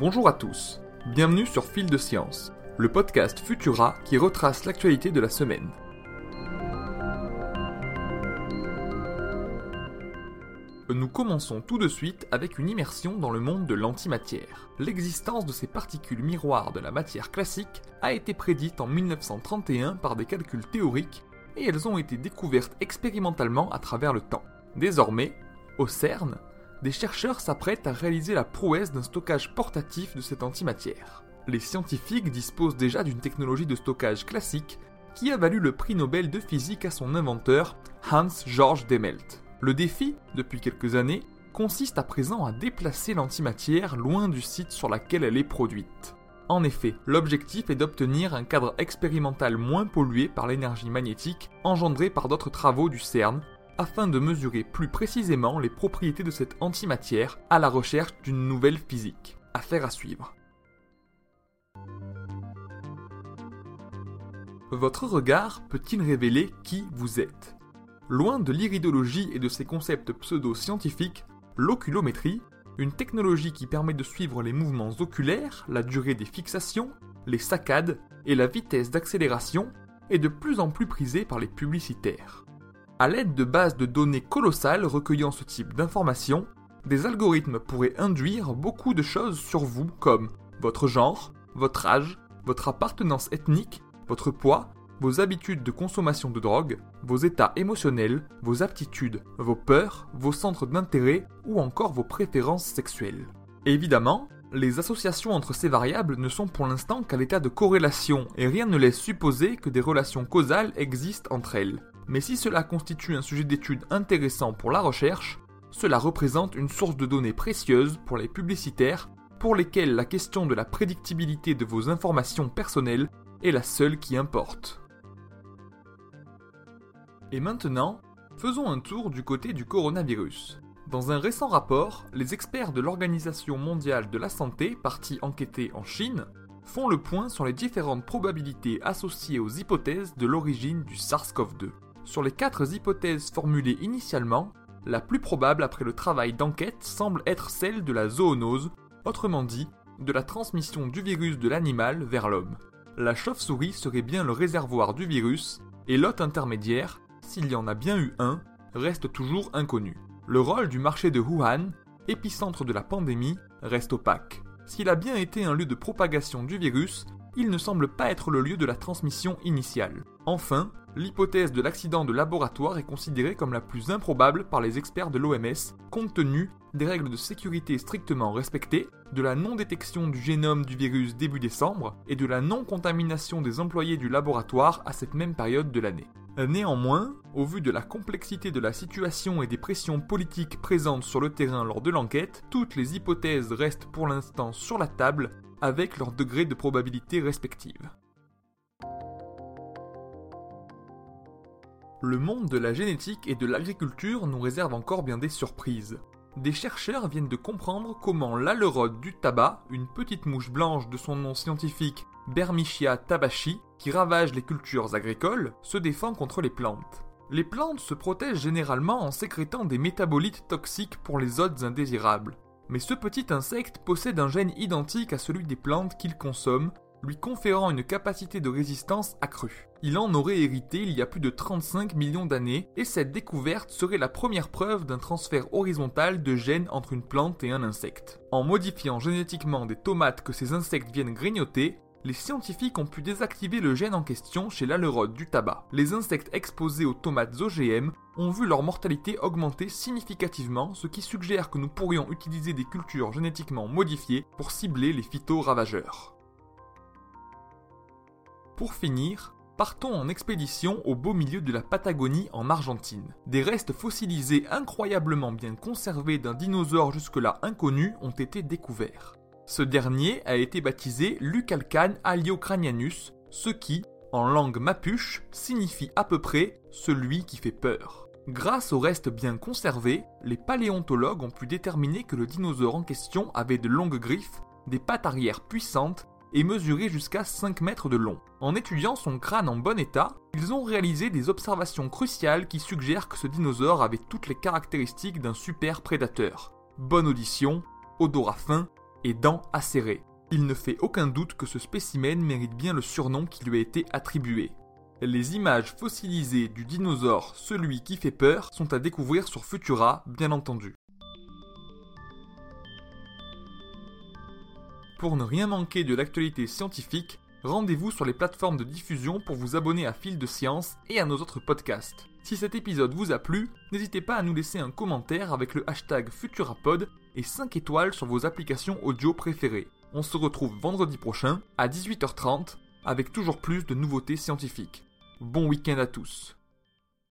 Bonjour à tous, bienvenue sur Fil de Science, le podcast Futura qui retrace l'actualité de la semaine. Nous commençons tout de suite avec une immersion dans le monde de l'antimatière. L'existence de ces particules miroirs de la matière classique a été prédite en 1931 par des calculs théoriques et elles ont été découvertes expérimentalement à travers le temps. Désormais, au CERN, des chercheurs s'apprêtent à réaliser la prouesse d'un stockage portatif de cette antimatière. Les scientifiques disposent déjà d'une technologie de stockage classique qui a valu le prix Nobel de physique à son inventeur Hans Georg Demelt. Le défi, depuis quelques années, consiste à présent à déplacer l'antimatière loin du site sur lequel elle est produite. En effet, l'objectif est d'obtenir un cadre expérimental moins pollué par l'énergie magnétique engendrée par d'autres travaux du CERN afin de mesurer plus précisément les propriétés de cette antimatière à la recherche d'une nouvelle physique. Affaire à suivre. Votre regard peut-il révéler qui vous êtes? Loin de l'iridologie et de ses concepts pseudo-scientifiques, l'oculométrie, une technologie qui permet de suivre les mouvements oculaires, la durée des fixations, les saccades et la vitesse d'accélération, est de plus en plus prisée par les publicitaires. À l'aide de bases de données colossales recueillant ce type d'informations, des algorithmes pourraient induire beaucoup de choses sur vous comme votre genre, votre âge, votre appartenance ethnique, votre poids, vos habitudes de consommation de drogue, vos états émotionnels, vos aptitudes, vos peurs, vos centres d'intérêt ou encore vos préférences sexuelles. Évidemment, les associations entre ces variables ne sont pour l'instant qu'à l'état de corrélation et rien ne laisse supposer que des relations causales existent entre elles mais si cela constitue un sujet d'étude intéressant pour la recherche, cela représente une source de données précieuse pour les publicitaires pour lesquels la question de la prédictibilité de vos informations personnelles est la seule qui importe. Et maintenant, faisons un tour du côté du coronavirus. Dans un récent rapport, les experts de l'Organisation mondiale de la santé, partis enquêter en Chine, font le point sur les différentes probabilités associées aux hypothèses de l'origine du SARS-CoV-2. Sur les quatre hypothèses formulées initialement, la plus probable après le travail d'enquête semble être celle de la zoonose, autrement dit, de la transmission du virus de l'animal vers l'homme. La chauve-souris serait bien le réservoir du virus, et l'hôte intermédiaire, s'il y en a bien eu un, reste toujours inconnu. Le rôle du marché de Wuhan, épicentre de la pandémie, reste opaque. S'il a bien été un lieu de propagation du virus, il ne semble pas être le lieu de la transmission initiale. Enfin, l'hypothèse de l'accident de laboratoire est considérée comme la plus improbable par les experts de l'OMS, compte tenu des règles de sécurité strictement respectées, de la non-détection du génome du virus début décembre et de la non-contamination des employés du laboratoire à cette même période de l'année. Néanmoins, au vu de la complexité de la situation et des pressions politiques présentes sur le terrain lors de l'enquête, toutes les hypothèses restent pour l'instant sur la table avec leur degré de probabilité respective. Le monde de la génétique et de l'agriculture nous réserve encore bien des surprises. Des chercheurs viennent de comprendre comment l'alerode du tabac, une petite mouche blanche de son nom scientifique Bermichia tabaci, qui ravage les cultures agricoles, se défend contre les plantes. Les plantes se protègent généralement en sécrétant des métabolites toxiques pour les hôtes indésirables. Mais ce petit insecte possède un gène identique à celui des plantes qu'il consomme, lui conférant une capacité de résistance accrue. Il en aurait hérité il y a plus de 35 millions d'années, et cette découverte serait la première preuve d'un transfert horizontal de gènes entre une plante et un insecte. En modifiant génétiquement des tomates que ces insectes viennent grignoter, les scientifiques ont pu désactiver le gène en question chez l'alerode du tabac. Les insectes exposés aux tomates OGM ont vu leur mortalité augmenter significativement, ce qui suggère que nous pourrions utiliser des cultures génétiquement modifiées pour cibler les phytoravageurs. Pour finir, partons en expédition au beau milieu de la Patagonie en Argentine. Des restes fossilisés incroyablement bien conservés d'un dinosaure jusque-là inconnu ont été découverts. Ce dernier a été baptisé Lucalcan aliocranianus, ce qui, en langue mapuche, signifie à peu près celui qui fait peur. Grâce aux restes bien conservés, les paléontologues ont pu déterminer que le dinosaure en question avait de longues griffes, des pattes arrière puissantes et mesurait jusqu'à 5 mètres de long. En étudiant son crâne en bon état, ils ont réalisé des observations cruciales qui suggèrent que ce dinosaure avait toutes les caractéristiques d'un super prédateur. Bonne audition, odorat et dents acérées. Il ne fait aucun doute que ce spécimen mérite bien le surnom qui lui a été attribué. Les images fossilisées du dinosaure celui qui fait peur sont à découvrir sur Futura, bien entendu. Pour ne rien manquer de l'actualité scientifique, rendez-vous sur les plateformes de diffusion pour vous abonner à Fil de Science et à nos autres podcasts. Si cet épisode vous a plu, n'hésitez pas à nous laisser un commentaire avec le hashtag Futurapod et 5 étoiles sur vos applications audio préférées. On se retrouve vendredi prochain à 18h30 avec toujours plus de nouveautés scientifiques. Bon week-end à tous.